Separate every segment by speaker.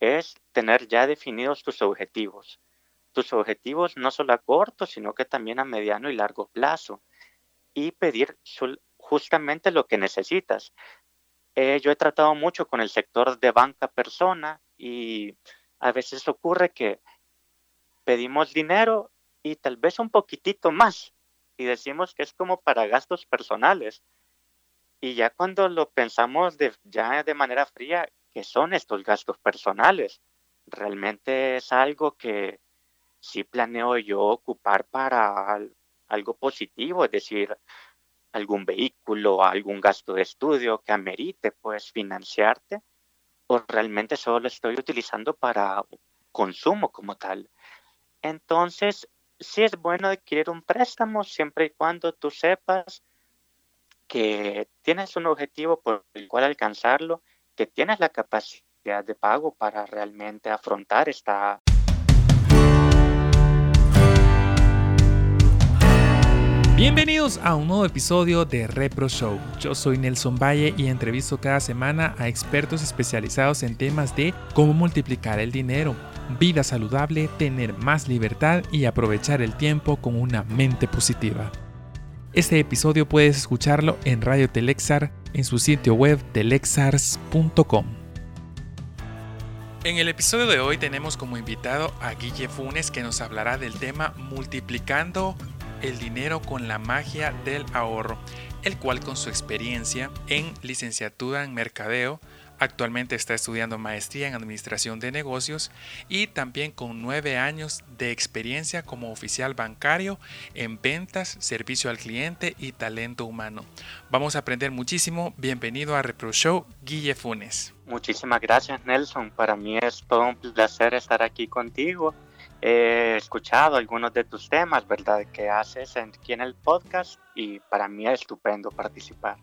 Speaker 1: es tener ya definidos tus objetivos. Tus objetivos no solo a corto, sino que también a mediano y largo plazo. Y pedir justamente lo que necesitas. Eh, yo he tratado mucho con el sector de banca persona y a veces ocurre que pedimos dinero y tal vez un poquitito más y decimos que es como para gastos personales. Y ya cuando lo pensamos ya de manera fría, ¿qué son estos gastos personales? Realmente es algo que sí planeo yo ocupar para algo positivo, es decir, algún vehículo, algún gasto de estudio que amerite pues financiarte o realmente solo lo estoy utilizando para consumo como tal. Entonces, sí es bueno adquirir un préstamo siempre y cuando tú sepas que tienes un objetivo por el cual alcanzarlo, que tienes la capacidad de pago para realmente afrontar esta
Speaker 2: Bienvenidos a un nuevo episodio de Repro Show. Yo soy Nelson Valle y entrevisto cada semana a expertos especializados en temas de cómo multiplicar el dinero, vida saludable, tener más libertad y aprovechar el tiempo con una mente positiva. Este episodio puedes escucharlo en Radio Telexar en su sitio web telexars.com. En el episodio de hoy tenemos como invitado a Guille Funes que nos hablará del tema multiplicando el dinero con la magia del ahorro, el cual con su experiencia en licenciatura en mercadeo, actualmente está estudiando maestría en administración de negocios y también con nueve años de experiencia como oficial bancario en ventas, servicio al cliente y talento humano. Vamos a aprender muchísimo. Bienvenido a Repro Show, Guille Funes.
Speaker 1: Muchísimas gracias Nelson. Para mí es todo un placer estar aquí contigo He escuchado algunos de tus temas, ¿verdad? Que haces aquí en el podcast y para mí es estupendo participar.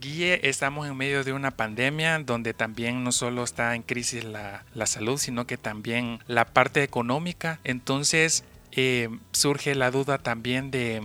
Speaker 2: Guille, estamos en medio de una pandemia donde también no solo está en crisis la, la salud, sino que también la parte económica. Entonces eh, surge la duda también de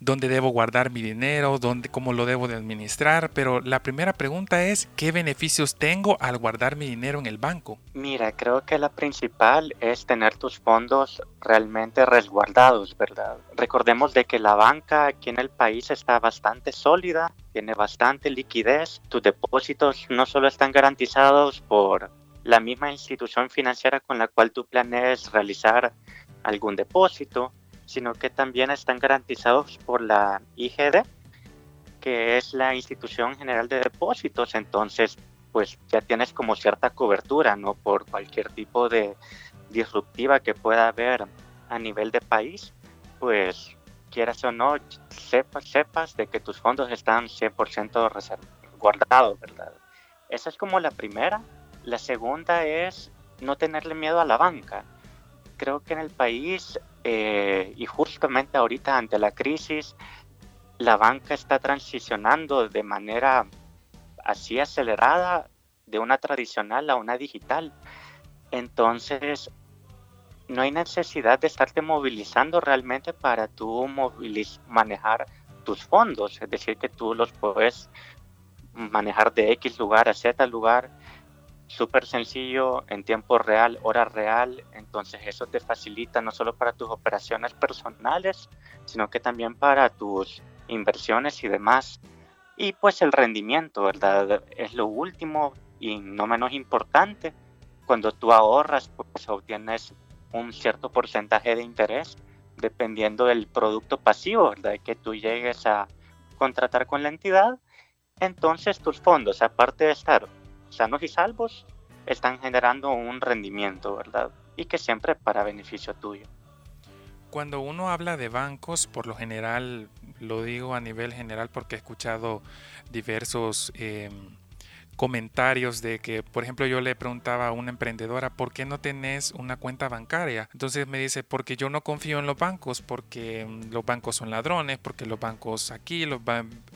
Speaker 2: dónde debo guardar mi dinero, dónde, cómo lo debo de administrar, pero la primera pregunta es, ¿qué beneficios tengo al guardar mi dinero en el banco?
Speaker 1: Mira, creo que la principal es tener tus fondos realmente resguardados, ¿verdad? Recordemos de que la banca aquí en el país está bastante sólida, tiene bastante liquidez, tus depósitos no solo están garantizados por la misma institución financiera con la cual tú planees realizar algún depósito, sino que también están garantizados por la IGD, que es la Institución General de Depósitos. Entonces, pues ya tienes como cierta cobertura, ¿no? Por cualquier tipo de disruptiva que pueda haber a nivel de país, pues quieras o no, sepas, sepas de que tus fondos están 100% guardados, ¿verdad? Esa es como la primera. La segunda es no tenerle miedo a la banca. Creo que en el país eh, y justamente ahorita ante la crisis, la banca está transicionando de manera así acelerada de una tradicional a una digital. Entonces, no hay necesidad de estarte movilizando realmente para tú manejar tus fondos, es decir, que tú los puedes manejar de X lugar a Z lugar súper sencillo, en tiempo real, hora real, entonces eso te facilita no solo para tus operaciones personales, sino que también para tus inversiones y demás. Y pues el rendimiento, ¿verdad? Es lo último y no menos importante. Cuando tú ahorras, pues obtienes un cierto porcentaje de interés dependiendo del producto pasivo, ¿verdad? Que tú llegues a contratar con la entidad. Entonces tus fondos, aparte de estar sanos y salvos están generando un rendimiento, ¿verdad? Y que siempre para beneficio tuyo.
Speaker 2: Cuando uno habla de bancos, por lo general, lo digo a nivel general porque he escuchado diversos eh, comentarios de que, por ejemplo, yo le preguntaba a una emprendedora, ¿por qué no tenés una cuenta bancaria? Entonces me dice, porque yo no confío en los bancos, porque mm, los bancos son ladrones, porque los bancos aquí, los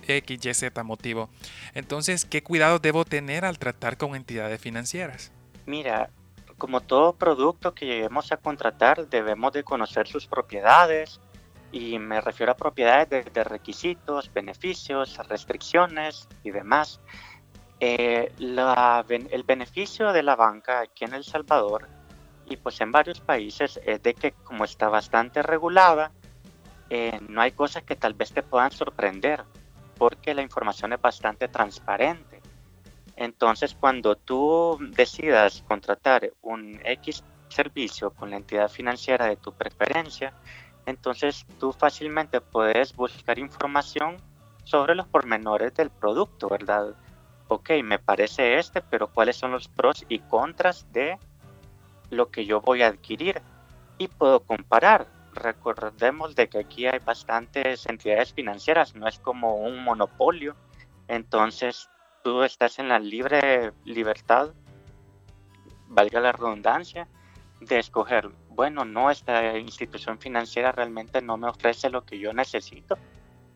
Speaker 2: X, Y, Z motivo. Entonces, ¿qué cuidado debo tener al tratar con entidades financieras?
Speaker 1: Mira, como todo producto que lleguemos a contratar, debemos de conocer sus propiedades, y me refiero a propiedades de requisitos, beneficios, restricciones y demás Eh, el beneficio de la banca aquí en El Salvador y pues en varios países es de que como está bastante regulada, eh, no hay cosas que tal vez te puedan sorprender porque la información es bastante transparente. Entonces, cuando tú decidas contratar un X servicio con la entidad financiera de tu preferencia, entonces tú fácilmente puedes buscar información sobre los pormenores del producto, ¿verdad? Ok, me parece este, pero ¿cuáles son los pros y contras de lo que yo voy a adquirir? Y puedo comparar. Recordemos de que aquí hay bastantes entidades financieras, no es como un monopolio. Entonces tú estás en la libre libertad, valga la redundancia, de escoger, bueno, no, esta institución financiera realmente no me ofrece lo que yo necesito,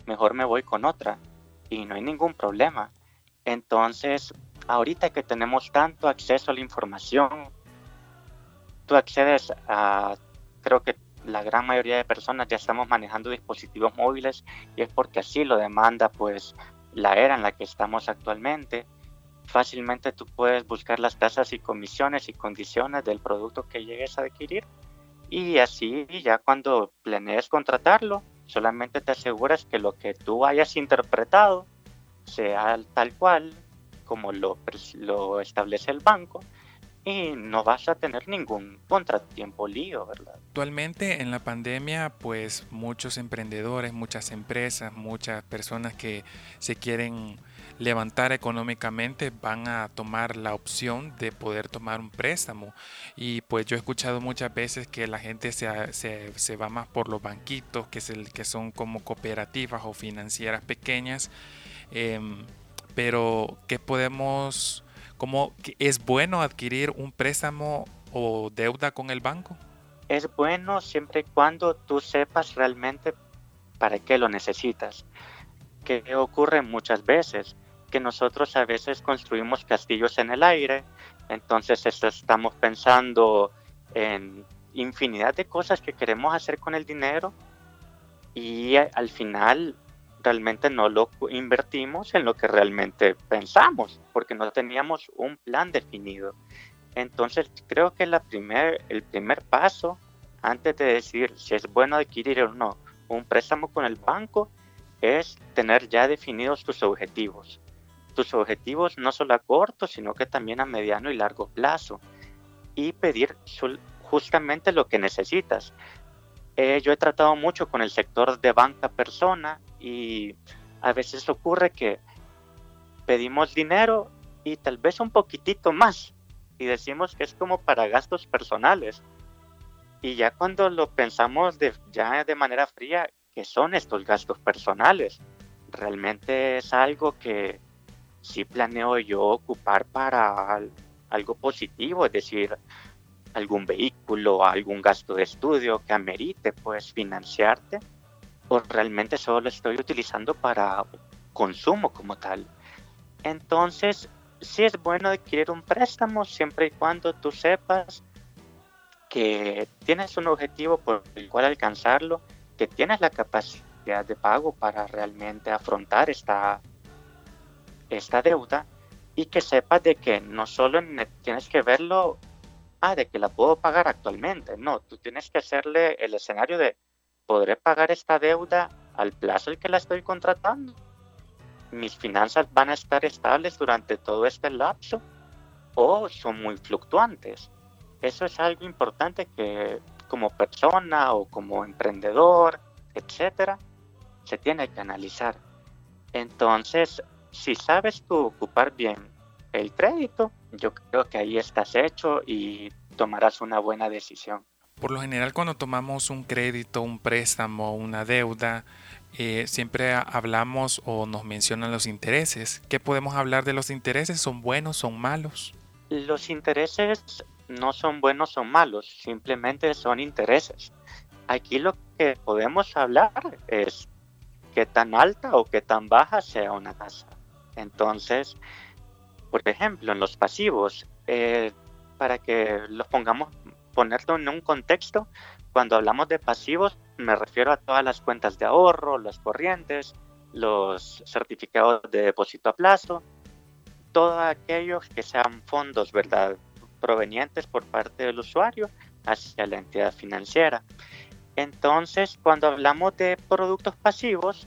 Speaker 1: mejor me voy con otra y no hay ningún problema. Entonces, ahorita que tenemos tanto acceso a la información, tú accedes a, creo que la gran mayoría de personas ya estamos manejando dispositivos móviles y es porque así lo demanda pues la era en la que estamos actualmente. Fácilmente tú puedes buscar las tasas y comisiones y condiciones del producto que llegues a adquirir y así ya cuando planees contratarlo, solamente te aseguras que lo que tú hayas interpretado sea tal cual como lo, establece el banco y no vas a tener ningún contratiempo lío, ¿verdad?
Speaker 2: Actualmente en la pandemia, pues muchos emprendedores, muchas empresas, muchas personas que se quieren levantar económicamente van a tomar la opción de poder tomar un préstamo. Y pues yo he escuchado muchas veces que la gente se, se, va más por los banquitos, que, es el, que son como cooperativas o financieras pequeñas. Em, pero, ¿qué podemos, cómo es bueno adquirir un préstamo o deuda con el banco?
Speaker 1: Es bueno siempre y cuando tú sepas realmente para qué lo necesitas. ¿Qué ocurre muchas veces? que nosotros a veces construimos castillos en el aire, entonces estamos pensando en infinidad de cosas que queremos hacer con el dinero y al final realmente no lo invertimos en lo que realmente pensamos, porque no teníamos un plan definido. Entonces creo que la primer, el primer paso antes de decir si es bueno adquirir o no un préstamo con el banco es tener ya definidos tus objetivos tus objetivos no solo a corto, sino que también a mediano y largo plazo y pedir justamente lo que necesitas. Eh, yo he tratado mucho con el sector de banca persona y a veces ocurre que pedimos dinero y tal vez un poquitito más y decimos que es como para gastos personales. Y ya cuando lo pensamos de, ya de manera fría, ¿qué son estos gastos personales? Realmente es algo que sí planeo yo ocupar para algo positivo, es decir, algún vehículo, algún gasto de estudio que amerite pues financiarte, o realmente solo lo estoy utilizando para consumo como tal. Entonces, sí es bueno adquirir un préstamo siempre y cuando tú sepas que tienes un objetivo por el cual alcanzarlo, que tienes la capacidad de pago para realmente afrontar esta esta deuda y que sepas de que no solo tienes que verlo, ah, de que la puedo pagar actualmente, no, tú tienes que hacerle el escenario de, ¿podré pagar esta deuda al plazo en que la estoy contratando? ¿Mis finanzas van a estar estables durante todo este lapso o son muy fluctuantes? Eso es algo importante que como persona o como emprendedor, etcétera, se tiene que analizar. Entonces, si sabes tú ocupar bien el crédito, yo creo que ahí estás hecho y tomarás una buena decisión.
Speaker 2: Por lo general cuando tomamos un crédito, un préstamo, una deuda, eh, siempre hablamos o nos mencionan los intereses. ¿Qué podemos hablar de los intereses? ¿Son buenos, son malos?
Speaker 1: Los intereses no son buenos o malos, simplemente son intereses. Aquí lo que podemos hablar es qué tan alta o qué tan baja sea una tasa. Entonces, por ejemplo, en los pasivos, eh, para que los pongamos, ponerlo en un contexto, cuando hablamos de pasivos me refiero a todas las cuentas de ahorro, los corrientes, los certificados de depósito a plazo, todo aquellos que sean fondos, ¿verdad? Provenientes por parte del usuario hacia la entidad financiera. Entonces, cuando hablamos de productos pasivos,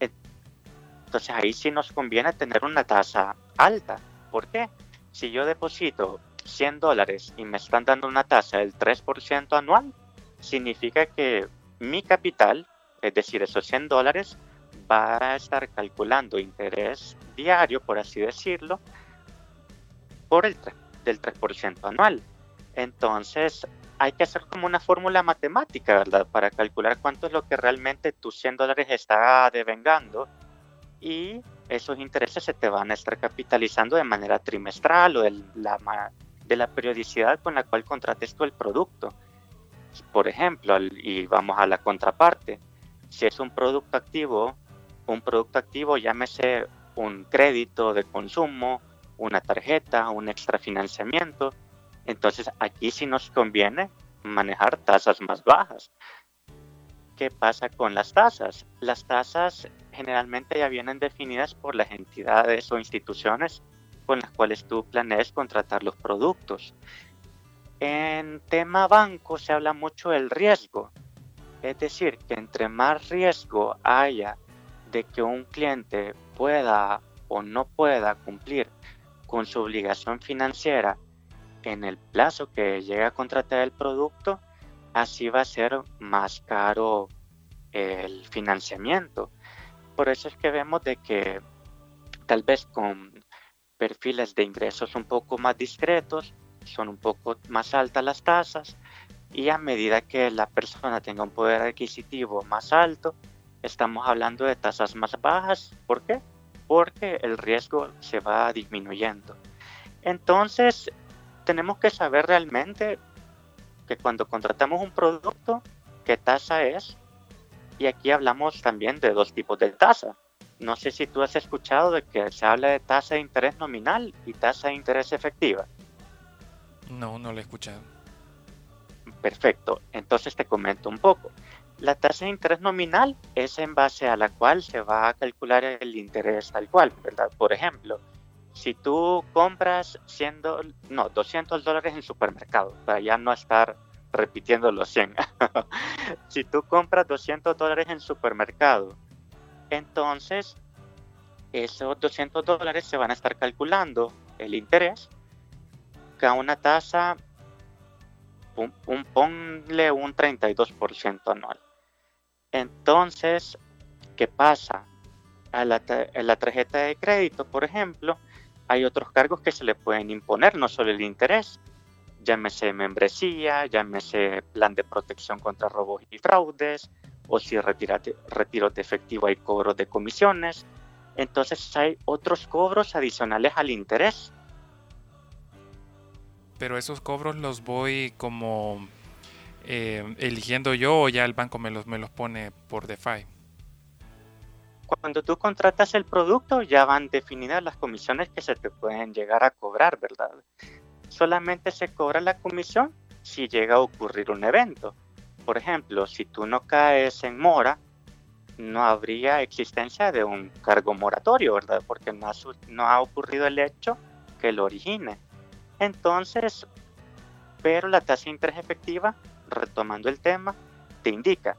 Speaker 1: entonces ahí sí nos conviene tener una tasa alta. ¿Por qué? Si yo deposito 100 dólares y me están dando una tasa del 3% anual, significa que mi capital, es decir, esos 100 dólares, va a estar calculando interés diario, por así decirlo, por el 3, del 3% anual. Entonces, hay que hacer como una fórmula matemática, ¿verdad? Para calcular cuánto es lo que realmente tus 100 dólares está devengando y esos intereses se te van a estar capitalizando de manera trimestral o de la, de la periodicidad con la cual contrates tú el producto. Por ejemplo, y vamos a la contraparte, si es un producto activo, un producto activo llámese un crédito de consumo, una tarjeta, un extrafinanciamiento, entonces aquí sí nos conviene manejar tasas más bajas. ¿Qué pasa con las tasas? Las tasas generalmente ya vienen definidas por las entidades o instituciones con las cuales tú planees contratar los productos. En tema banco se habla mucho del riesgo, es decir, que entre más riesgo haya de que un cliente pueda o no pueda cumplir con su obligación financiera en el plazo que llega a contratar el producto, así va a ser más caro el financiamiento. Por eso es que vemos de que tal vez con perfiles de ingresos un poco más discretos, son un poco más altas las tasas y a medida que la persona tenga un poder adquisitivo más alto, estamos hablando de tasas más bajas. ¿Por qué? Porque el riesgo se va disminuyendo. Entonces, tenemos que saber realmente que cuando contratamos un producto, qué tasa es. Y aquí hablamos también de dos tipos de tasa. No sé si tú has escuchado de que se habla de tasa de interés nominal y tasa de interés efectiva.
Speaker 2: No, no lo he escuchado.
Speaker 1: Perfecto, entonces te comento un poco. La tasa de interés nominal es en base a la cual se va a calcular el interés tal cual, ¿verdad? Por ejemplo, si tú compras 100 no, 200 dólares en supermercado, para ya no estar repitiendo los 100. si tú compras 200 dólares en supermercado, entonces esos 200 dólares se van a estar calculando el interés que a una tasa, un, un ponle un 32% anual. Entonces, ¿qué pasa? A la, a la tarjeta de crédito, por ejemplo, hay otros cargos que se le pueden imponer, no solo el interés, llámese membresía, llámese plan de protección contra robos y fraudes, o si retiro de efectivo hay cobros de comisiones. Entonces hay otros cobros adicionales al interés.
Speaker 2: Pero esos cobros los voy como eh, eligiendo yo o ya el banco me los, me los pone por DeFi
Speaker 1: cuando tú contratas el producto ya van definidas las comisiones que se te pueden llegar a cobrar, ¿verdad? Solamente se cobra la comisión si llega a ocurrir un evento. Por ejemplo, si tú no caes en mora, no habría existencia de un cargo moratorio, ¿verdad? Porque no ha, ocurrido el hecho que lo origine. Entonces, pero la tasa de interés efectiva, retomando el tema, te indica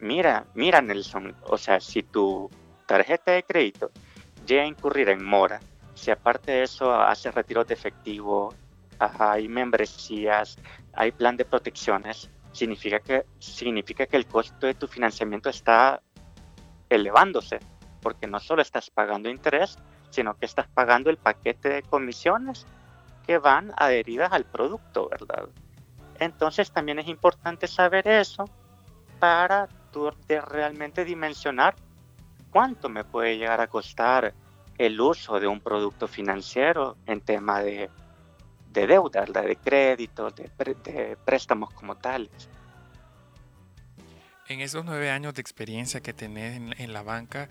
Speaker 1: mira, mira Nelson, o sea, si tu tarjeta de crédito llega a incurrir en mora, si aparte de eso hace retiro de efectivo, hay membresías, hay plan de protecciones, significa que, significa que el costo de tu financiamiento está elevándose, porque no solo estás pagando interés, sino que estás pagando el paquete de comisiones que van adheridas al producto, ¿verdad? Entonces también es importante saber eso para de realmente dimensionar cuánto me puede llegar a costar el uso de un producto financiero en tema de, de deuda, de crédito, de, préstamos como tales.
Speaker 2: En esos nueve años de experiencia que tenés en, la banca,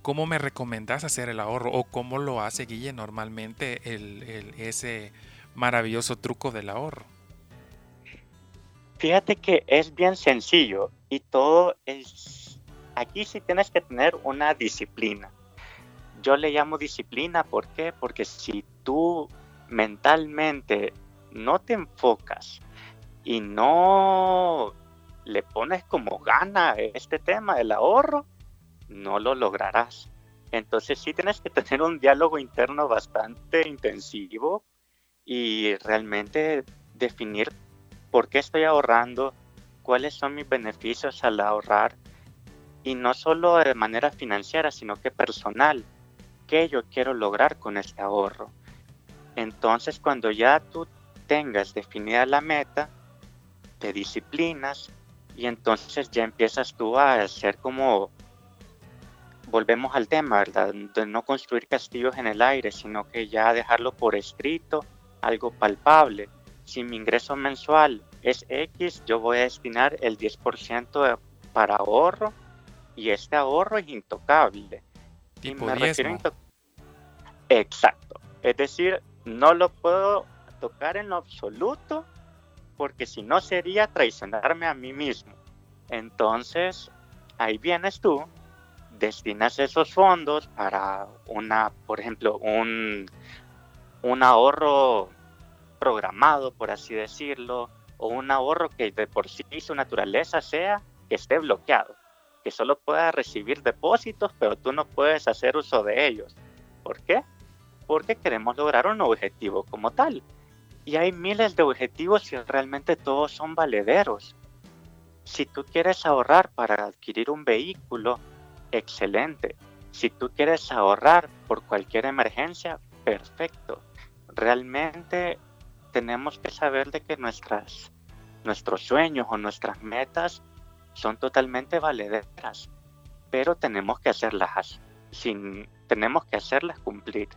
Speaker 2: ¿cómo me recomendás hacer el ahorro o cómo lo hace Guille normalmente el, ese maravilloso truco del ahorro?
Speaker 1: Fíjate que es bien sencillo y todo es... Aquí sí tienes que tener una disciplina. Yo le llamo disciplina, ¿por qué? Porque si tú mentalmente no te enfocas y no le pones como gana este tema del ahorro, no lo lograrás. Entonces sí tienes que tener un diálogo interno bastante intensivo y realmente definir por qué estoy ahorrando, cuáles son mis beneficios al ahorrar y no solo de manera financiera, sino que personal, qué yo quiero lograr con este ahorro. Entonces cuando ya tú tengas definida la meta, te disciplinas y entonces ya empiezas tú a hacer como volvemos al tema, ¿verdad? De no construir castillos en el aire, sino que ya dejarlo por escrito, algo palpable. Si mi ingreso mensual es X, yo voy a destinar el 10% para ahorro y este ahorro es intocable.
Speaker 2: y me refiero
Speaker 1: Exacto. Es decir, no lo puedo tocar en lo absoluto porque si no sería traicionarme a mí mismo. Entonces, ahí vienes tú, destinas esos fondos para una, por ejemplo, un, un ahorro programado, por así decirlo, o un ahorro que de por sí su naturaleza sea que esté bloqueado, que solo pueda recibir depósitos, pero tú no puedes hacer uso de ellos. ¿Por qué? Porque queremos lograr un objetivo como tal. Y hay miles de objetivos y realmente todos son valederos. Si tú quieres ahorrar para adquirir un vehículo, excelente. Si tú quieres ahorrar por cualquier emergencia, perfecto. Realmente tenemos que saber de que nuestras, nuestros sueños o nuestras metas son totalmente valederas, pero tenemos que hacerlas sin, tenemos que hacerlas cumplir.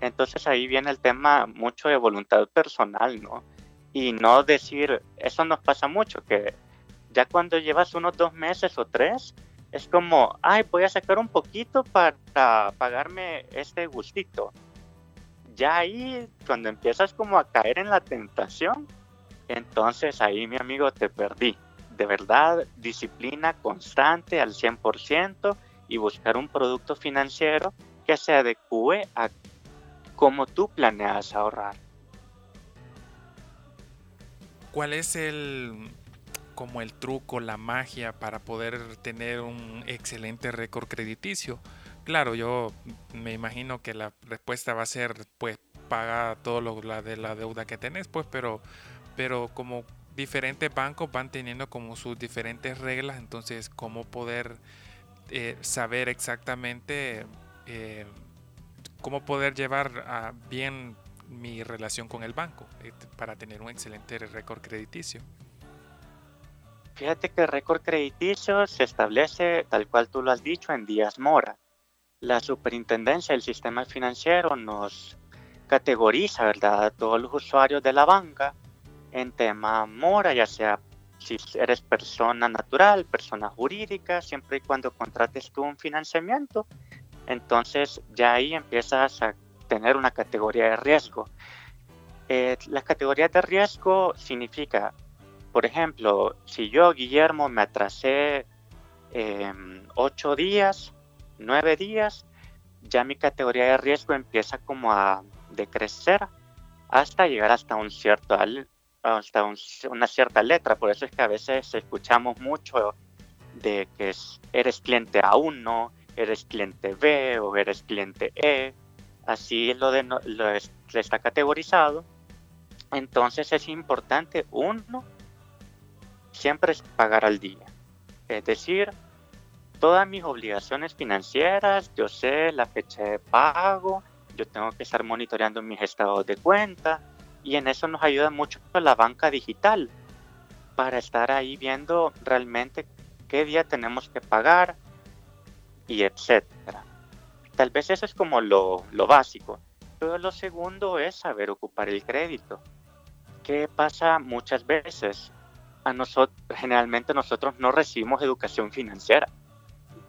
Speaker 1: Entonces ahí viene el tema mucho de voluntad personal, ¿no? Y no decir, eso nos pasa mucho, que ya cuando llevas unos dos meses o tres, es como, ay, voy a sacar un poquito para pagarme este gustito. Ya ahí, cuando empiezas como a caer en la tentación, entonces ahí, mi amigo, te perdí. De verdad, disciplina constante al 100% y buscar un producto financiero que se adecue a cómo tú planeas ahorrar.
Speaker 2: ¿Cuál es el como el truco, la magia para poder tener un excelente récord crediticio? Claro, yo me imagino que la respuesta va a ser pues paga todo lo la de la deuda que tenés, pues, pero pero como diferentes bancos van teniendo como sus diferentes reglas, entonces cómo poder eh, saber exactamente eh, cómo poder llevar a bien mi relación con el banco eh, para tener un excelente récord crediticio.
Speaker 1: Fíjate que el récord crediticio se establece, tal cual tú lo has dicho, en días mora. La superintendencia del sistema financiero nos categoriza, ¿verdad?, a todos los usuarios de la banca en tema mora, ya sea si eres persona natural, persona jurídica, siempre y cuando contrates tú un financiamiento, entonces ya ahí empiezas a tener una categoría de riesgo. Eh, las categorías de riesgo significa, por ejemplo, si yo, Guillermo, me atrasé eh, ocho días, nueve días, ya mi categoría de riesgo empieza como a decrecer hasta llegar hasta un cierto hasta una cierta letra. Por eso es que a veces escuchamos mucho de que eres cliente A1, eres cliente B o eres cliente E, así lo, está categorizado. Entonces es importante, uno, siempre pagar al día. Es decir, todas mis obligaciones financieras, yo sé la fecha de pago, yo tengo que estar monitoreando mis estados de cuenta y en eso nos ayuda mucho la banca digital para estar ahí viendo realmente qué día tenemos que pagar, y etcétera. Tal vez eso es como lo, lo básico. Pero lo segundo es saber ocupar el crédito. ¿Qué pasa muchas veces? A nosotros, generalmente nosotros no recibimos educación financiera.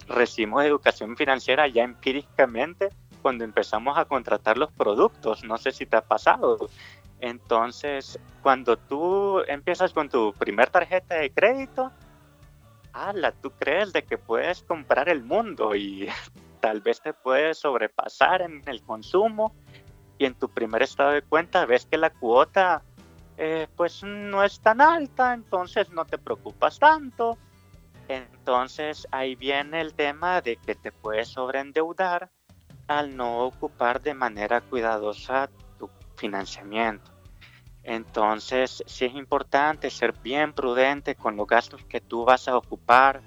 Speaker 1: Recibimos educación financiera ya empíricamente cuando empezamos a contratar los productos. No sé si te ha pasado. Entonces, cuando tú empiezas con tu primer tarjeta de crédito, ala, tú crees de que puedes comprar el mundo y tal vez te puedes sobrepasar en el consumo y en tu primer estado de cuenta ves que la cuota eh, pues no es tan alta, entonces no te preocupas tanto. Entonces ahí viene el tema de que te puedes sobreendeudar al no ocupar de manera cuidadosa tu financiamiento. Entonces sí es importante ser bien prudente con los gastos que tú vas a ocupar,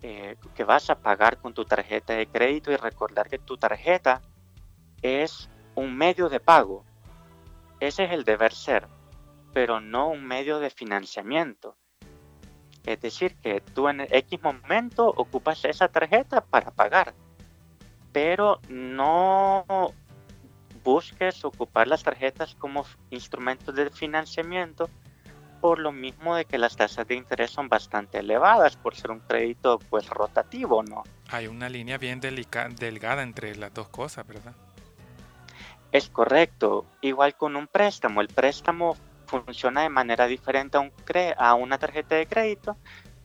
Speaker 1: eh, que vas a pagar con tu tarjeta de crédito y recordar que tu tarjeta es un medio de pago. Ese es el deber ser, pero no un medio de financiamiento. Es decir, que tú en X momento ocupas esa tarjeta para pagar, pero no busques ocupar las tarjetas como instrumentos de financiamiento por lo mismo de que las tasas de interés son bastante elevadas por ser un crédito pues rotativo, ¿no?
Speaker 2: Hay una línea bien delgada entre las dos cosas, ¿verdad?
Speaker 1: Es correcto. Igual con un préstamo. El préstamo funciona de manera diferente a, un a una tarjeta de crédito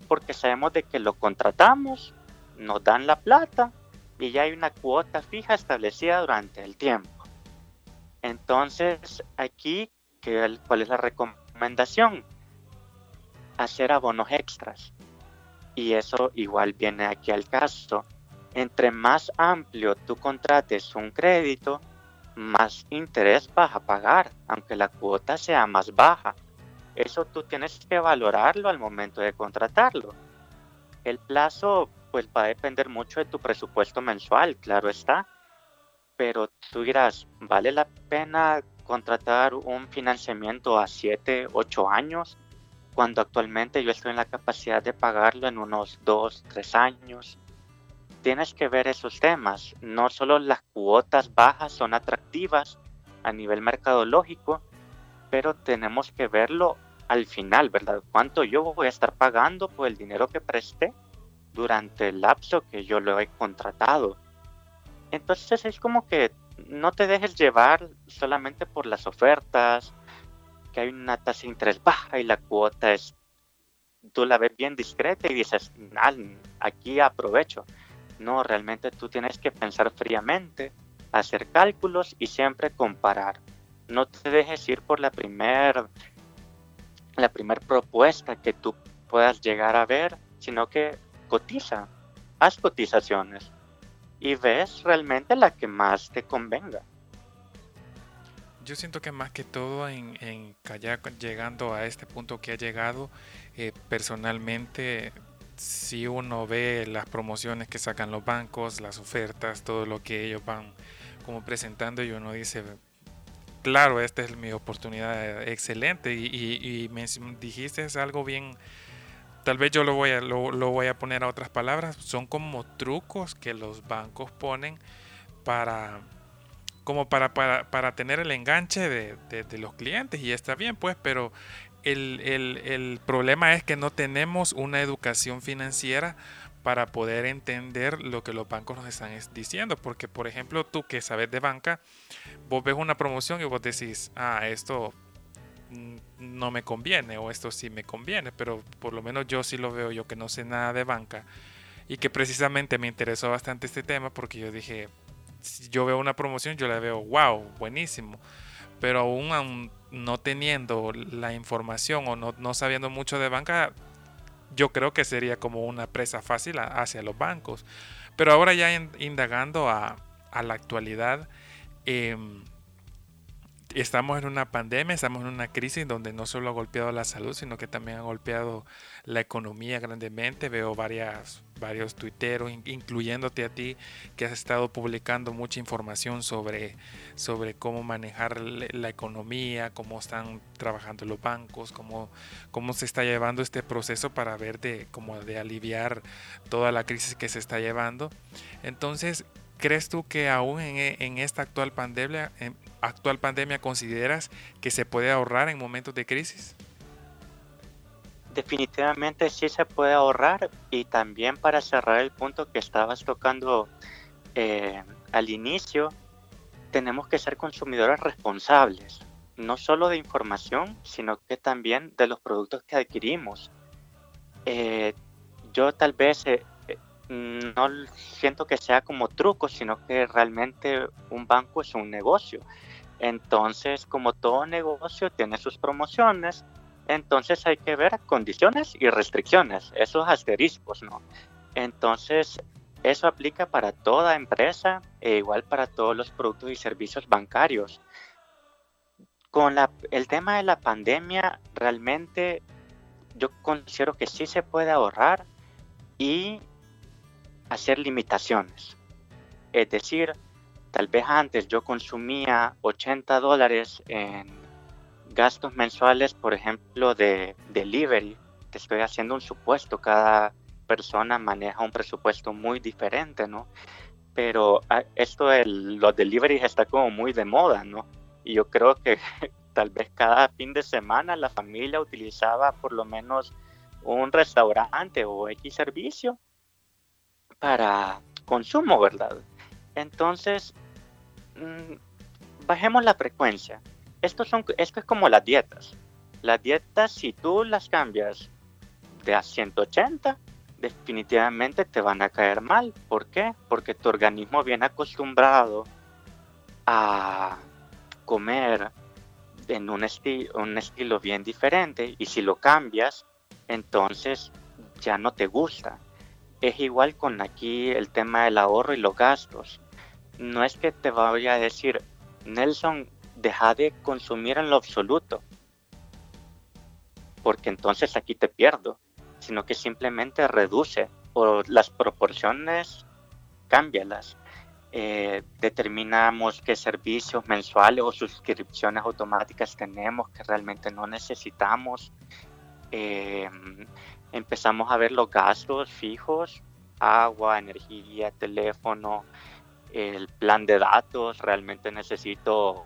Speaker 1: porque sabemos de que lo contratamos, nos dan la plata y ya hay una cuota fija establecida durante el tiempo. Entonces, aquí, ¿cuál es la recomendación? Hacer abonos extras. Y eso igual viene aquí al caso. Entre más amplio tú contrates un crédito, más interés vas a pagar, aunque la cuota sea más baja. Eso tú tienes que valorarlo al momento de contratarlo. El plazo pues va a depender mucho de tu presupuesto mensual, claro está. Pero tú dirás, ¿vale la pena contratar un financiamiento a 7, 8 años? Cuando actualmente yo estoy en la capacidad de pagarlo en unos 2, 3 años tienes que ver esos temas. No solo las cuotas bajas son atractivas a nivel mercadológico, pero tenemos que verlo al final, ¿verdad? ¿Cuánto yo voy a estar pagando por el dinero que presté durante el lapso que yo lo he contratado? Entonces es como que no te dejes llevar solamente por las ofertas, que hay una tasa de interés baja y la cuota es, tú la ves bien discreta y dices, aquí aprovecho. No, realmente tú tienes que pensar fríamente, hacer cálculos y siempre comparar. No te dejes ir por la primera la primer propuesta que tú puedas llegar a ver, sino que cotiza, haz cotizaciones y ves realmente la que más te convenga.
Speaker 2: Yo siento que más que todo en, en llegando a este punto que ha llegado, eh, personalmente si uno ve las promociones que sacan los bancos, las ofertas, todo lo que ellos van como presentando y uno dice, claro, esta es mi oportunidad excelente y, me dijiste es algo bien, tal vez yo lo voy, a, lo, voy a poner a otras palabras, son como trucos que los bancos ponen para como para, para, tener el enganche de, de, los clientes y está bien pues, pero el, problema es que no tenemos una educación financiera para poder entender lo que los bancos nos están diciendo. Porque, por ejemplo, tú que sabes de banca, vos ves una promoción y vos decís, ah, esto no me conviene o esto sí me conviene, pero por lo menos yo sí lo veo, yo que no sé nada de banca y que precisamente me interesó bastante este tema porque yo dije, si yo veo una promoción, yo la veo, wow, buenísimo, pero aún no teniendo la información o no, sabiendo mucho de banca, yo creo que sería como una presa fácil hacia los bancos. Pero ahora ya indagando a, la actualidad, em, estamos en una pandemia, estamos en una crisis donde no solo ha golpeado la salud, sino que también ha golpeado la economía grandemente. Veo varias, varios tuiteros, incluyéndote a ti, que has estado publicando mucha información sobre, sobre cómo manejar la economía, cómo están trabajando los bancos, cómo, cómo se está llevando este proceso para ver de, como de aliviar toda la crisis que se está llevando. Entonces, ¿crees tú que aún en, en esta actual pandemia, actual pandemia consideras que se puede ahorrar en momentos de crisis?
Speaker 1: Definitivamente sí se puede ahorrar y también para cerrar el punto que estabas tocando eh, al inicio, tenemos que ser consumidores responsables, no solo de información, sino que también de los productos que adquirimos. Eh, yo tal vez eh, no siento que sea como truco, sino que realmente un banco es un negocio. Entonces, como todo negocio tiene sus promociones, entonces hay que ver condiciones y restricciones, esos asteriscos, ¿no? Entonces, eso aplica para toda empresa e igual para todos los productos y servicios bancarios. Con el tema de la pandemia, realmente yo considero que sí se puede ahorrar y hacer limitaciones. Es decir, tal vez antes yo consumía 80 dólares en gastos mensuales, por ejemplo, de delivery. Te estoy haciendo un supuesto, cada persona maneja un presupuesto muy diferente, ¿no? Pero ah, esto de los deliveries está como muy de moda, ¿no? Y yo creo que tal vez cada fin de semana la familia utilizaba por lo menos un restaurante o X servicio para consumo, ¿verdad? Entonces, mm, bajemos la frecuencia. Esto, son, esto es como las dietas. Las dietas, si tú las cambias de a 180, definitivamente te van a caer mal. ¿Por qué? Porque tu organismo viene acostumbrado a comer en un, un estilo bien diferente y si lo cambias, entonces ya no te gusta. Es igual con aquí el tema del ahorro y los gastos. No es que te vaya a decir, Nelson, deja de consumir en lo absoluto, porque entonces aquí te pierdo sino que simplemente reduce o las proporciones, cámbialas. Eh, determinamos qué servicios mensuales o suscripciones automáticas tenemos que realmente no necesitamos. Eh, empezamos a ver los gastos fijos, agua, energía, teléfono, el plan de datos, realmente necesito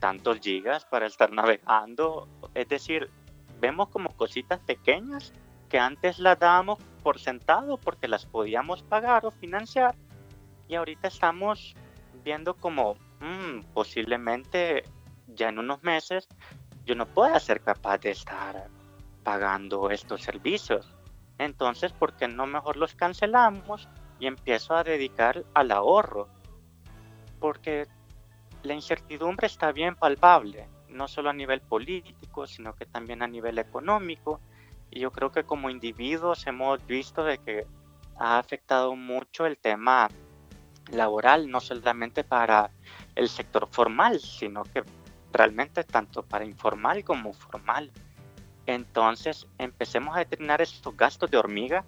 Speaker 1: tantos gigas para estar navegando. Es decir, vemos como cositas pequeñas que antes las dábamos por sentado porque las podíamos pagar o financiar y ahorita estamos viendo como mm, posiblemente ya en unos meses yo no pueda ser capaz de estar pagando estos servicios. Entonces, ¿por qué no mejor los cancelamos y empiezo a dedicar al ahorro? Porque la incertidumbre está bien palpable, no solo a nivel político, sino que también a nivel económico y yo creo que como individuos hemos visto de que ha afectado mucho el tema laboral, no solamente para el sector formal, sino que realmente tanto para informal como formal. Entonces empecemos a determinar estos gastos de hormiga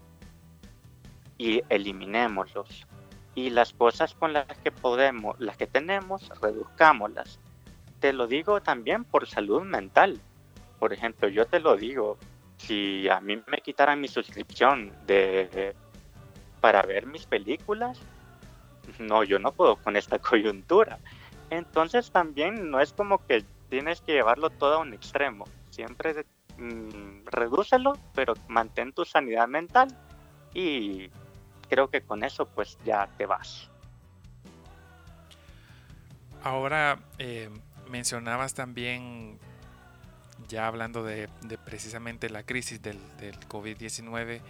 Speaker 1: y eliminémoslos. Y las cosas con las que podemos, las que tenemos, reduzcámoslas. Te lo digo también por salud mental. Por ejemplo, yo te lo digo, si a mí me quitaran mi suscripción de, para ver mis películas, no, yo no puedo con esta coyuntura. Entonces también no es como que tienes que llevarlo todo a un extremo. Siempre mm, redúcelo, pero mantén tu sanidad mental y creo que con eso pues ya te vas.
Speaker 2: Ahora eh, mencionabas también ya hablando de, precisamente la crisis del, COVID-19,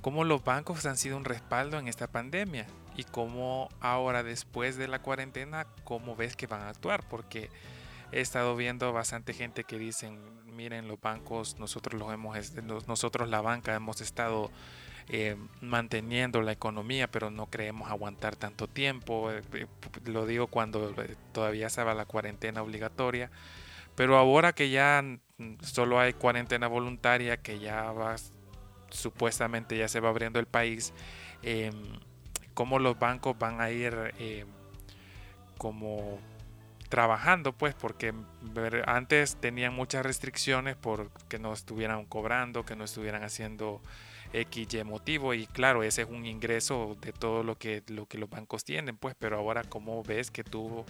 Speaker 2: cómo los bancos han sido un respaldo en esta pandemia y cómo ahora después de la cuarentena, cómo ves que van a actuar, porque he estado viendo bastante gente que dicen, miren, los bancos, nosotros los hemos, nosotros la banca hemos estado eh, manteniendo la economía, pero no creemos aguantar tanto tiempo. Eh, eh, lo digo cuando todavía estaba la cuarentena obligatoria. Pero ahora que ya solo hay cuarentena voluntaria, que ya va, supuestamente ya se va abriendo el país, eh, cómo los bancos van a ir em, como trabajando, pues, porque antes tenían muchas restricciones porque no estuvieran cobrando, que no estuvieran haciendo XY motivo y claro, ese es un ingreso de todo lo que, lo que los bancos tienen, pues, pero ahora cómo ves que tú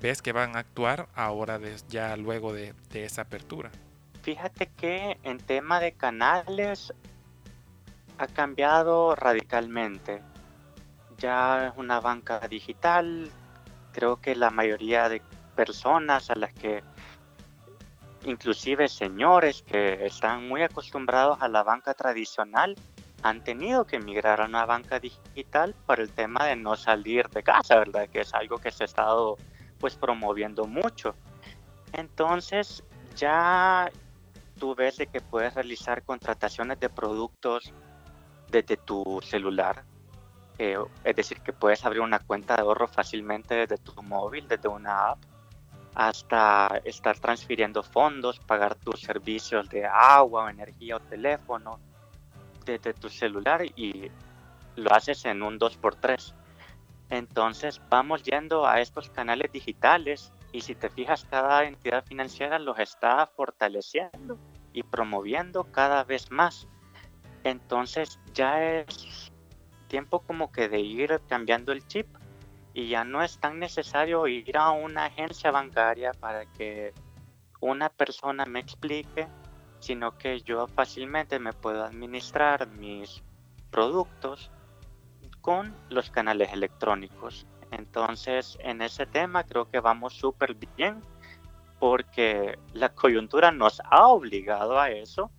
Speaker 2: ves que van a actuar ahora ya luego de, esa apertura?
Speaker 1: Fíjate que en tema de canales ha cambiado radicalmente. Ya es una banca digital. Creo que la mayoría de personas a las que, inclusive señores que están muy acostumbrados a la banca tradicional, han tenido que migrar a una banca digital por el tema de no salir de casa, ¿verdad? Que es algo que se ha estado pues promoviendo mucho. Entonces ya tú ves de que puedes realizar contrataciones de productos desde tu celular. Eh, es decir, que puedes abrir una cuenta de ahorro fácilmente desde tu móvil, desde una app, hasta estar transfiriendo fondos, pagar tus servicios de agua o energía o teléfono desde tu celular y lo haces en un 2x3. Entonces vamos yendo a estos canales digitales y si te fijas cada entidad financiera los está fortaleciendo y promoviendo cada vez más. Entonces ya es tiempo como que de ir cambiando el chip y ya no es tan necesario ir a una agencia bancaria para que una persona me explique, sino que yo fácilmente me puedo administrar mis productos con los canales electrónicos. Entonces, en ese tema creo que vamos súper bien porque la coyuntura nos ha obligado a eso,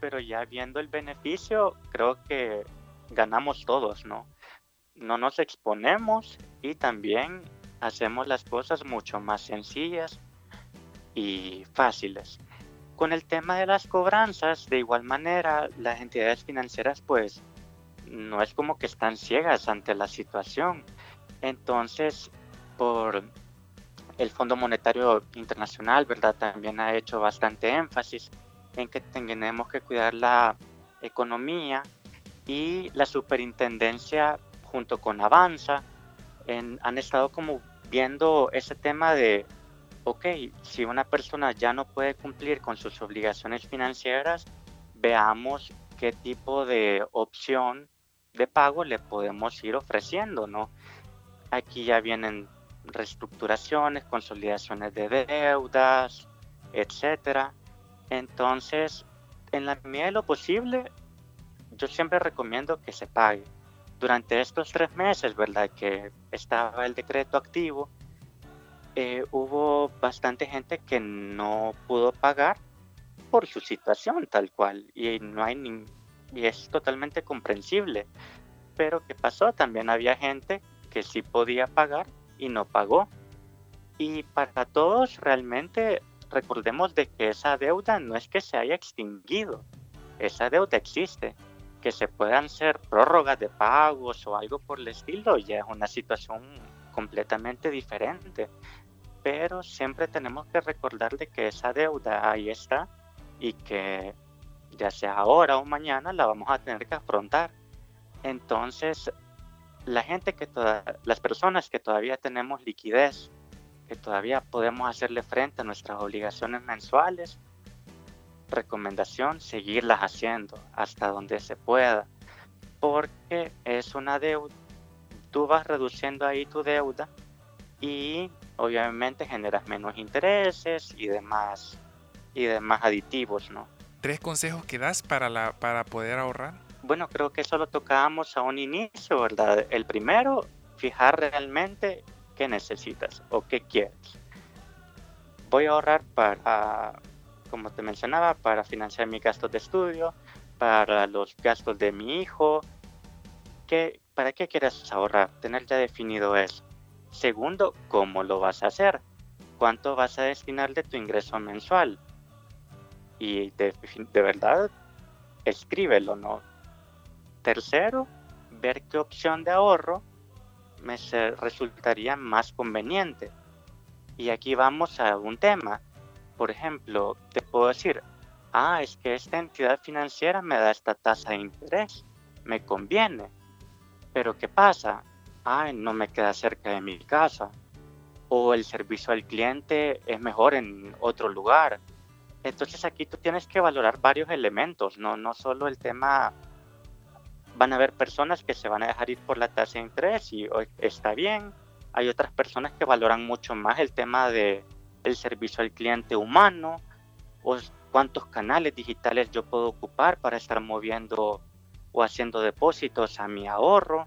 Speaker 1: pero ya viendo el beneficio, creo que ganamos todos, ¿no? No nos exponemos y también hacemos las cosas mucho más sencillas y fáciles. Con el tema de las cobranzas, de igual manera, las entidades financieras pues no es como que están ciegas ante la situación. Entonces, por el Fondo Monetario Internacional, ¿verdad? También ha hecho bastante énfasis en que tenemos que cuidar la economía y la superintendencia junto con Avanza han estado como viendo ese tema de, ok, si una persona ya no puede cumplir con sus obligaciones financieras, veamos qué tipo de opción de pago le podemos ir ofreciendo, ¿no? Aquí ya vienen reestructuraciones, consolidaciones de deudas, etcétera. Entonces, en la medida de lo posible, yo siempre recomiendo que se pague. Durante estos tres meses, ¿verdad? Que estaba el decreto activo, eh, hubo bastante gente que no pudo pagar por su situación tal cual y no hay ni, y es totalmente comprensible. Pero ¿qué pasó? También había gente que sí podía pagar y no pagó. Y para todos realmente recordemos de que esa deuda no es que se haya extinguido, esa deuda existe. Que se puedan hacer prórrogas de pagos o algo por el estilo ya es una situación completamente diferente. Pero siempre tenemos que recordar de que esa deuda ahí está y que ya sea ahora o mañana la vamos a tener que afrontar. Entonces, la gente que las personas que todavía tenemos liquidez, que todavía podemos hacerle frente a nuestras obligaciones mensuales, recomendación seguirlas haciendo hasta donde se pueda, porque es una deuda, tú vas reduciendo ahí tu deuda y obviamente generas menos intereses y demás y demás aditivos, ¿no?
Speaker 2: ¿Tres consejos que das para, la, para poder ahorrar?
Speaker 1: Bueno, creo que eso lo tocábamos a un inicio, ¿verdad? El primero, fijar realmente qué necesitas o qué quieres. Voy a ahorrar para, como te mencionaba, para financiar mis gastos de estudio, para los gastos de mi hijo. ¿Qué, ¿Para qué quieres ahorrar? Tener ya definido eso. Segundo, ¿cómo lo vas a hacer? ¿Cuánto vas a destinar de tu ingreso mensual? y de, verdad escríbelo, ¿no? Tercero, ver qué opción de ahorro me resultaría más conveniente. Y aquí vamos a un tema. Por ejemplo, te puedo decir, ah, es que esta entidad financiera me da esta tasa de interés, me conviene. Pero ¿qué pasa? Ah, no me queda cerca de mi casa. O el servicio al cliente es mejor en otro lugar entonces aquí tú tienes que valorar varios elementos, no, no solo el tema, van a haber personas que se van a dejar ir por la tasa de interés y está bien, hay otras personas que valoran mucho más el tema de el servicio al cliente humano o cuántos canales digitales yo puedo ocupar para estar moviendo o haciendo depósitos a mi ahorro.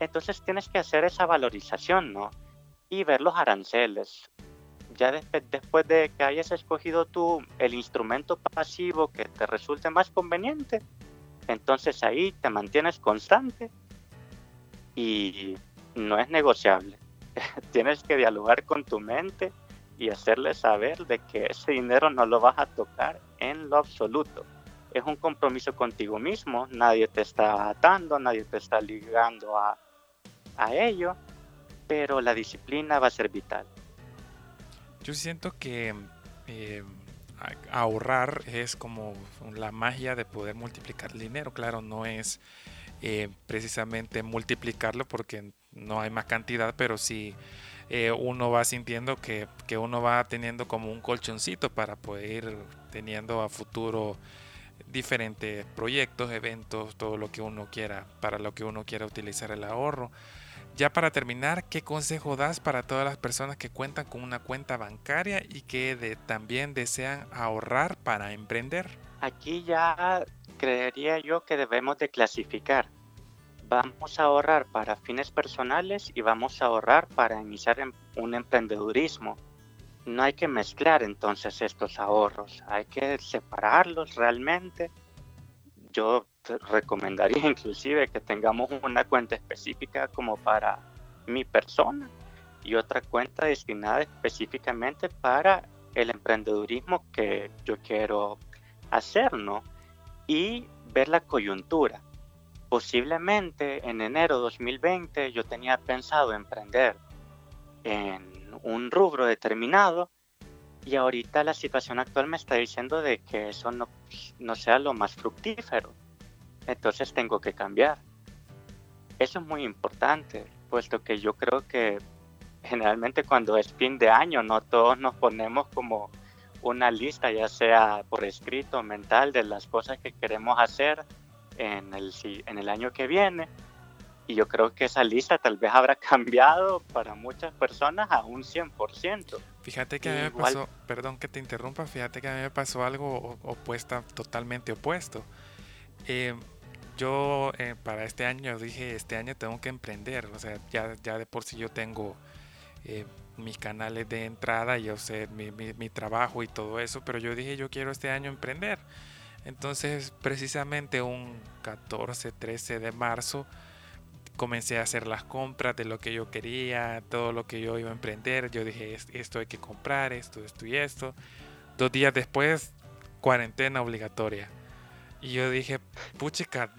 Speaker 1: Entonces tienes que hacer esa valorización, ¿no? Y ver los aranceles ya después de que hayas escogido tú el instrumento pasivo que te resulte más conveniente, Entonces ahí te mantienes constante y no es negociable. Tienes que dialogar con tu mente y hacerle saber de que ese dinero no lo vas a tocar en lo absoluto. Es un compromiso contigo mismo, nadie te está atando, nadie te está ligando a, a ello, pero la disciplina va a ser vital.
Speaker 2: Yo siento que eh, ahorrar es como la magia de poder multiplicar el dinero. Claro, no es eh, precisamente multiplicarlo porque no hay más cantidad, pero sí eh, uno va sintiendo que, que, uno va teniendo como un colchoncito para poder ir teniendo a futuro diferentes proyectos, eventos, todo lo que uno quiera, para lo que uno quiera utilizar el ahorro. Ya para terminar, ¿qué consejo das para todas las personas que cuentan con una cuenta bancaria y que también desean ahorrar para emprender?
Speaker 1: Aquí ya creería yo que debemos de clasificar. Vamos a ahorrar para fines personales y vamos a ahorrar para iniciar un emprendedurismo. No hay que mezclar entonces estos ahorros, hay que separarlos realmente. Yo recomendaría inclusive que tengamos una cuenta específica como para mi persona y otra cuenta destinada específicamente para el emprendedurismo que yo quiero hacer, ¿no? Y ver la coyuntura. Posiblemente en enero 2020 yo tenía pensado emprender en un rubro determinado y ahorita la situación actual me está diciendo de que eso no, no sea lo más fructífero entonces tengo que cambiar. Eso es muy importante, puesto que yo creo que generalmente cuando es fin de año, no todos nos ponemos como una lista, ya sea por escrito mental, de las cosas que queremos hacer en el, en el año que viene. Y yo creo que esa lista tal vez habrá cambiado para muchas personas a un 100%.
Speaker 2: Fíjate que a mí me pasó, perdón que te interrumpa, fíjate que a mí me pasó algo opuesta, totalmente opuesto. Eh, yo eh, para este año dije, este año tengo que emprender, o sea, ya, ya de por sí yo tengo eh, mis canales de entrada, yo sé mi, mi, trabajo y todo eso, pero yo dije, yo quiero este año emprender. Entonces, precisamente un 14, 13 de marzo, comencé a hacer las compras de lo que yo quería, todo lo que yo iba a emprender. Yo dije, esto hay que comprar, esto, esto y esto. Dos días después, cuarentena obligatoria. Y yo dije, puchica,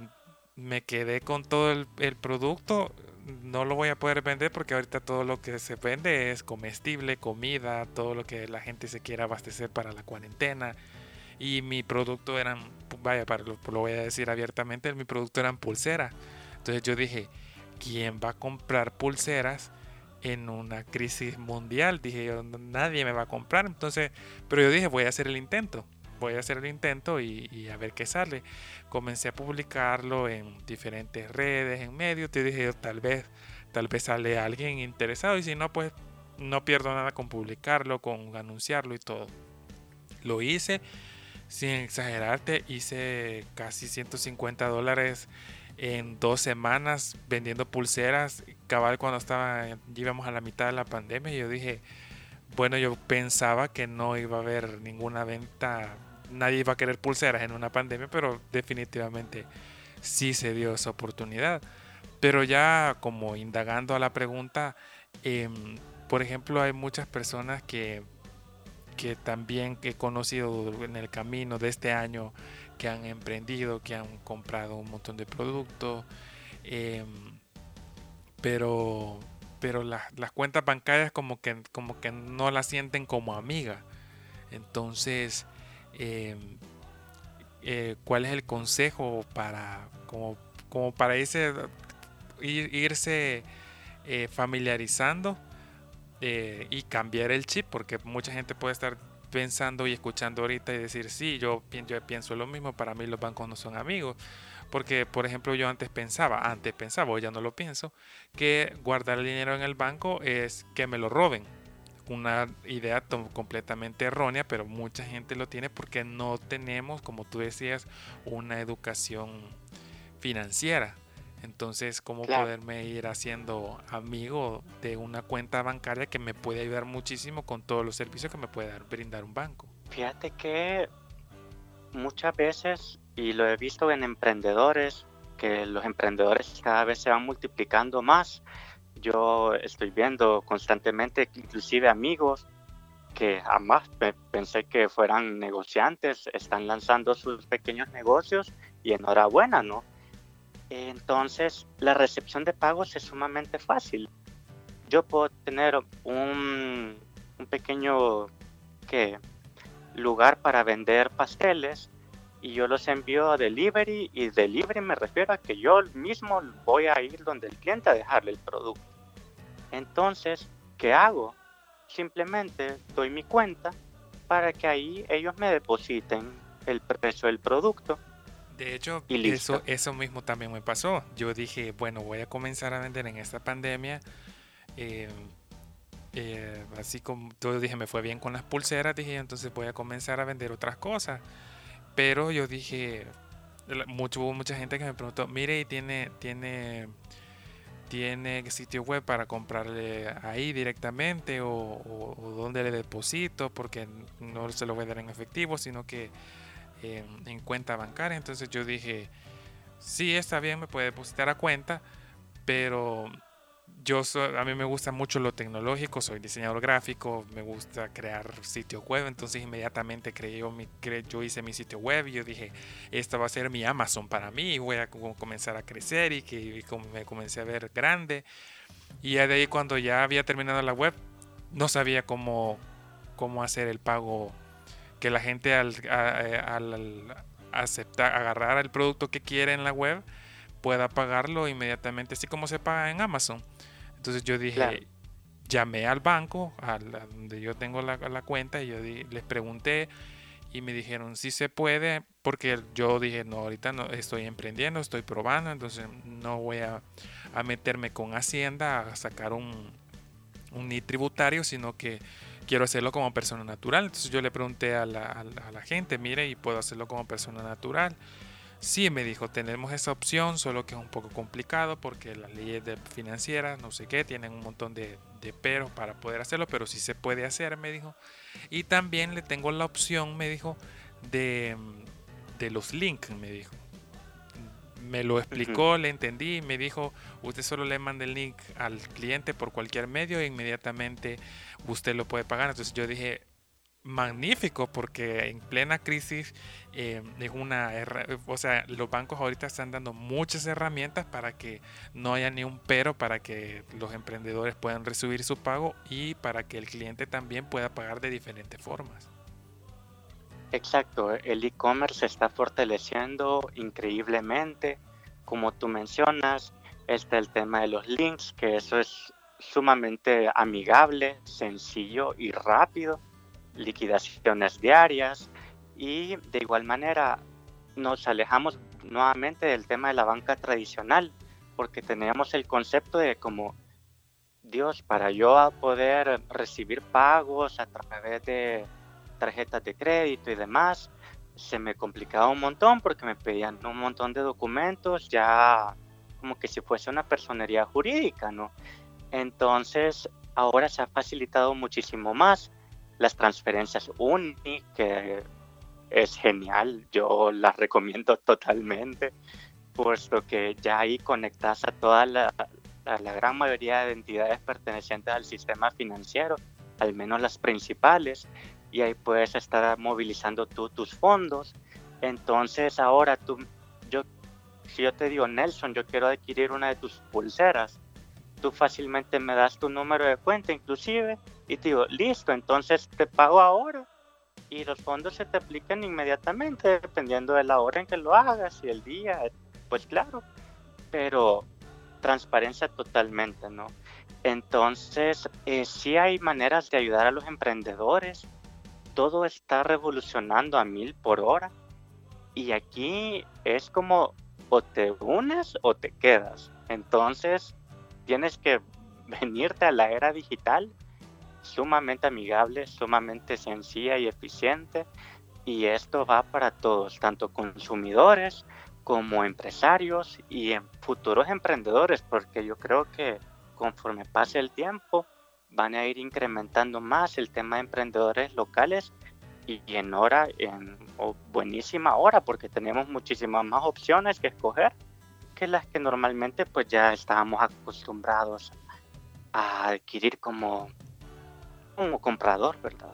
Speaker 2: me quedé con todo el, producto, no lo voy a poder vender porque ahorita todo lo que se vende es comestible, comida, todo lo que la gente se quiera abastecer para la cuarentena. Y mi producto eran, vaya, para lo, lo voy a decir abiertamente, mi producto eran pulseras. Entonces yo dije, ¿quién va a comprar pulseras en una crisis mundial? Dije yo, nadie me va a comprar. Entonces, pero yo dije, voy a hacer el intento voy a hacer el intento y, a ver qué sale. Comencé a publicarlo en diferentes redes, en medios. Te dije, tal vez, tal vez sale alguien interesado y si no, pues no pierdo nada con publicarlo, con anunciarlo y todo. Lo hice, sin exagerarte, hice casi 150 dólares en dos semanas vendiendo pulseras. Cabal cuando estaba, íbamos a la mitad de la pandemia, yo dije, bueno, yo pensaba que no iba a haber ninguna venta nadie iba a querer pulseras en una pandemia, pero definitivamente sí se dio esa oportunidad. Pero ya como indagando a la pregunta, em, por ejemplo, hay muchas personas que, que también he conocido en el camino de este año que han emprendido, que han comprado un montón de productos, em, pero, pero las cuentas bancarias como que, como que no las sienten como amiga. Entonces, eh, eh, cuál es el consejo para como, como para irse, irse eh, y cambiar el chip porque mucha gente puede estar pensando y escuchando ahorita y decir sí yo, yo pienso lo mismo para mí los bancos no son amigos porque por ejemplo yo antes pensaba antes pensaba hoy ya no lo pienso que guardar el dinero en el banco es que me lo roben una idea completamente errónea, pero mucha gente lo tiene porque no tenemos, como tú decías, una educación financiera. Entonces, ¿cómo poderme ir haciendo amigo de una cuenta bancaria que me puede ayudar muchísimo con todos los servicios que me puede dar, brindar un banco?
Speaker 1: Fíjate que muchas veces y lo he visto en emprendedores, que los emprendedores cada vez se van multiplicando más. Yo estoy viendo constantemente, inclusive amigos que jamás pensé que fueran negociantes, están lanzando sus pequeños negocios y enhorabuena, ¿no? Entonces, la recepción de pagos es sumamente fácil. Yo puedo tener un, un pequeño ¿qué? lugar para vender pasteles y yo los envío a delivery y delivery me refiero a que yo mismo voy a ir donde el cliente a dejarle el producto. Entonces, ¿qué hago? Simplemente doy mi cuenta para que ahí ellos me depositen el precio del producto.
Speaker 2: De hecho, eso, eso mismo también me pasó. Yo dije, bueno, voy a comenzar a vender en esta pandemia. Eh, eh, así como todo dije, me fue bien con las pulseras, dije, entonces voy a comenzar a vender otras cosas. Pero yo dije, mucho, hubo mucha gente que me preguntó, mire, y tiene, tiene, tiene sitio web para comprarle ahí directamente o, o, dónde le deposito, porque no se lo voy a dar en efectivo, sino que en cuenta bancaria. Entonces yo dije, sí, está bien, me puede depositar a cuenta, pero yo a mí me gusta mucho lo tecnológico, soy diseñador gráfico, me gusta crear sitios web, entonces inmediatamente creé, mi, yo hice mi sitio web y yo dije, esta va a ser mi Amazon para mí, voy a comenzar a crecer y que me comencé a ver grande. Y de ahí cuando ya había terminado la web, no sabía cómo, cómo hacer el pago, que la gente al, al aceptar, agarrar el producto que quiere en la web, pueda pagarlo inmediatamente, así como se paga en Amazon. Entonces yo dije, llamé al banco, a donde yo tengo la, cuenta, y yo les pregunté y me dijeron si se puede, porque yo dije, no, ahorita no estoy emprendiendo, estoy probando, entonces no voy a, meterme con Hacienda a sacar un, un ni tributario, sino que quiero hacerlo como persona natural. Entonces yo le pregunté a la, gente, mire, y puedo hacerlo como persona natural. Sí, me dijo, tenemos esa opción, solo que es un poco complicado porque las leyes financieras, no sé qué, tienen un montón de, de peros para poder hacerlo, pero sí se puede hacer, me dijo. Y también le tengo la opción, me dijo, de, de los links, me dijo. Me lo explicó, le entendí, me dijo, usted solo le manda el link al cliente por cualquier medio e inmediatamente usted lo puede pagar. Entonces yo dije, magnífico porque en plena crisis eh, es una o sea los bancos ahorita están dando muchas herramientas para que no haya ni un pero para que los emprendedores puedan recibir su pago y para que el cliente también pueda pagar de diferentes formas
Speaker 1: exacto el e-commerce se está fortaleciendo increíblemente. Como tú mencionas está el tema de los links que eso es sumamente amigable sencillo y rápido. Liquidaciones diarias. Y de igual manera nos alejamos nuevamente del tema de la banca tradicional porque teníamos el concepto de como Dios, para yo poder recibir pagos a través de tarjetas de crédito y demás, se me complicaba un montón porque me pedían un montón de documentos, ya como que si fuese una personería jurídica, ¿no? Entonces, ahora se ha facilitado muchísimo más las transferencias Uni, que es genial, yo las recomiendo totalmente, puesto que ya ahí conectas a toda la, la gran mayoría de entidades pertenecientes al sistema financiero, al menos las principales, y ahí puedes estar movilizando tú tus fondos. Entonces ahora tú, yo, si yo te digo, Nelson, yo quiero adquirir una de tus pulseras, tú fácilmente me das tu número de cuenta inclusive y te digo, listo, entonces te pago ahora y los fondos se te aplican inmediatamente dependiendo de la hora en que lo hagas y el día, pues claro, pero transparencia totalmente, ¿no? Entonces, eh, sí hay maneras de ayudar a los emprendedores, todo está revolucionando a mil por hora y aquí es como o te unes o te quedas. Entonces, tienes que venirte a la era digital sumamente amigable, sumamente sencilla y eficiente. Y esto va para todos, tanto consumidores como empresarios y futuros emprendedores, porque yo creo que conforme pase el tiempo van a ir incrementando más el tema de emprendedores locales y en hora, en buenísima hora, porque tenemos muchísimas más opciones que escoger que las que normalmente pues ya estábamos acostumbrados a adquirir como, como comprador, ¿verdad?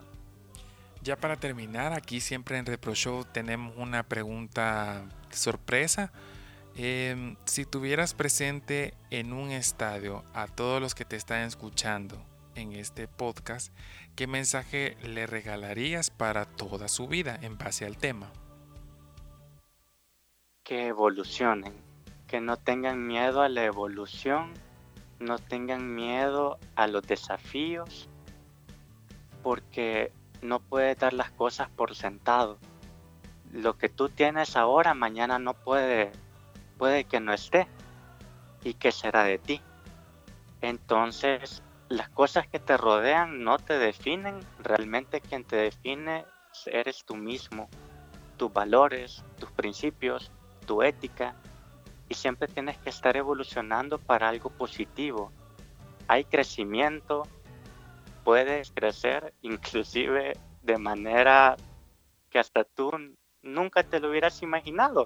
Speaker 2: Ya para terminar, aquí siempre en Repro Show tenemos una pregunta sorpresa. Em, si tuvieras presente en un estadio a todos los que te están escuchando en este podcast, ¿qué mensaje le regalarías para toda su vida en base al tema?
Speaker 1: Que evolucionen, que no tengan miedo a la evolución, no tengan miedo a los desafíos, porque no puedes dar las cosas por sentado. Lo que tú tienes ahora, mañana no puede, puede que no esté. ¿Y qué será de ti? Entonces, las cosas que te rodean no te definen, realmente quien te define eres tú mismo, tus valores, tus principios, tu ética, y siempre tienes que estar evolucionando para algo positivo. Hay crecimiento, puedes crecer inclusive de manera que hasta tú nunca te lo hubieras imaginado.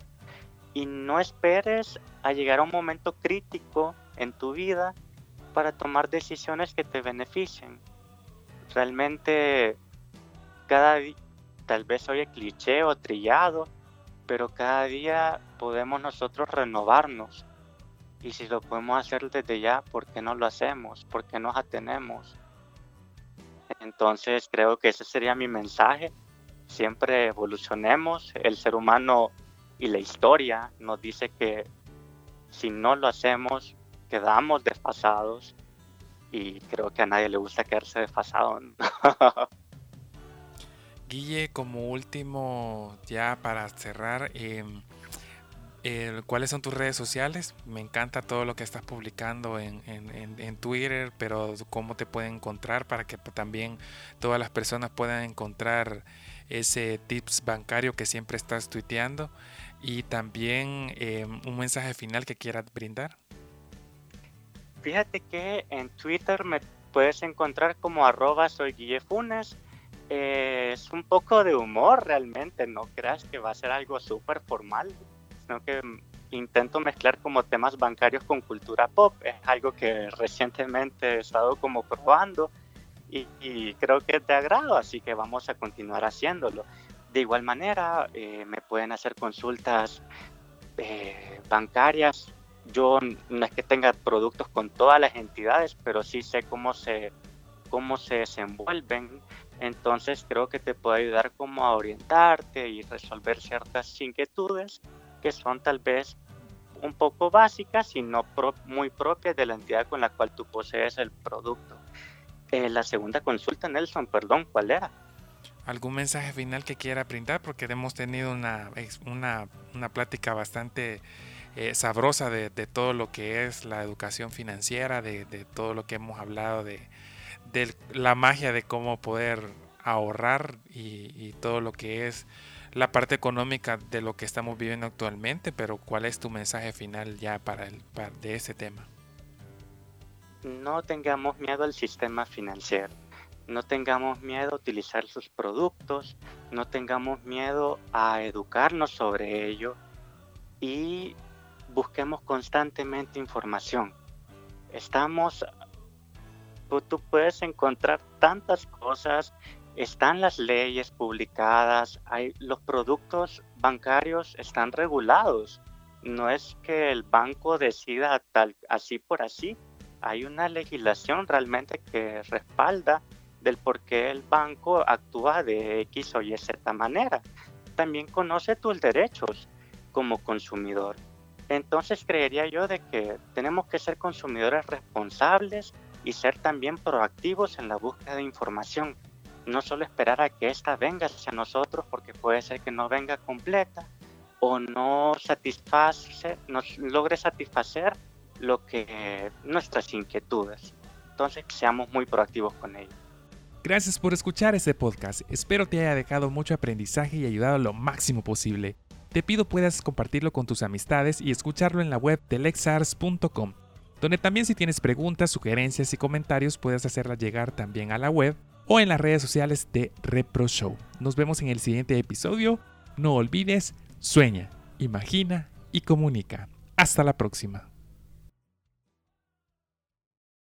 Speaker 1: Y no esperes a llegar a un momento crítico en tu vida para tomar decisiones que te beneficien. Realmente cada día, tal vez oye cliché o trillado, pero cada día podemos nosotros renovarnos. Y si lo podemos hacer desde ya, ¿por qué no lo hacemos? ¿Por qué nos atenemos? Entonces creo que ese sería mi mensaje. Siempre evolucionemos. El ser humano y la historia nos dice que si no lo hacemos, quedamos desfasados y creo que a nadie le gusta quedarse desfasado.
Speaker 2: Guille, como último, ya para cerrar, em, ¿cuáles son tus redes sociales? Me encanta todo lo que estás publicando en, en, Twitter, pero cómo te pueden encontrar para que también todas las personas puedan encontrar ese tips bancario que siempre estás tuiteando y también em, un mensaje final que quieras brindar.
Speaker 1: Fíjate que en Twitter me puedes encontrar como arroba soy Funes. Eh, es un poco de humor realmente, no creas que va a ser algo súper formal, sino que intento mezclar como temas bancarios con cultura pop. Es algo que recientemente he estado como probando y, creo que te agrado, así que vamos a continuar haciéndolo. De igual manera, eh, me pueden hacer consultas eh, bancarias yo no es que tenga productos con todas las entidades, pero sí sé cómo se, cómo se desenvuelven. Entonces creo que te puede ayudar como a orientarte y resolver ciertas inquietudes que son tal vez un poco básicas y no muy propias de la entidad con la cual tú posees el producto. Eh, la segunda consulta, Nelson, perdón, ¿cuál era?
Speaker 2: ¿Algún mensaje final que quiera brindar? Porque hemos tenido una, una, una plática bastante eh, sabrosa de, todo lo que es la educación financiera, de, todo lo que hemos hablado de, la magia de cómo poder ahorrar y, todo lo que es la parte económica de lo que estamos viviendo actualmente, pero ¿cuál es tu mensaje final ya para, el, de ese tema?
Speaker 1: No tengamos miedo al sistema financiero, no tengamos miedo a utilizar sus productos, no tengamos miedo a educarnos sobre ello. Y busquemos constantemente información. Estamos, tú puedes encontrar tantas cosas, están las leyes publicadas, hay, los productos bancarios están regulados. No es que el banco decida tal, así por así. Hay una legislación realmente que respalda del por qué el banco actúa de X o Y Z manera. También conoce tus derechos como consumidor. Entonces creería yo de que tenemos que ser consumidores responsables y ser también proactivos en la búsqueda de información. No solo esperar a que ésta venga hacia nosotros porque puede ser que no venga completa o no satisface, nos logre satisfacer lo que nuestras inquietudes. Entonces seamos muy proactivos con ello.
Speaker 2: Gracias por escuchar este podcast. Espero te haya dejado mucho aprendizaje y ayudado lo máximo posible te pido puedas compartirlo con tus amistades y escucharlo en la web de lexars.com, donde también si tienes preguntas, sugerencias y comentarios puedes hacerlas llegar también a la web o en las redes sociales de Repro Show. Nos vemos en el siguiente episodio. No olvides, sueña, imagina y comunica. Hasta la próxima.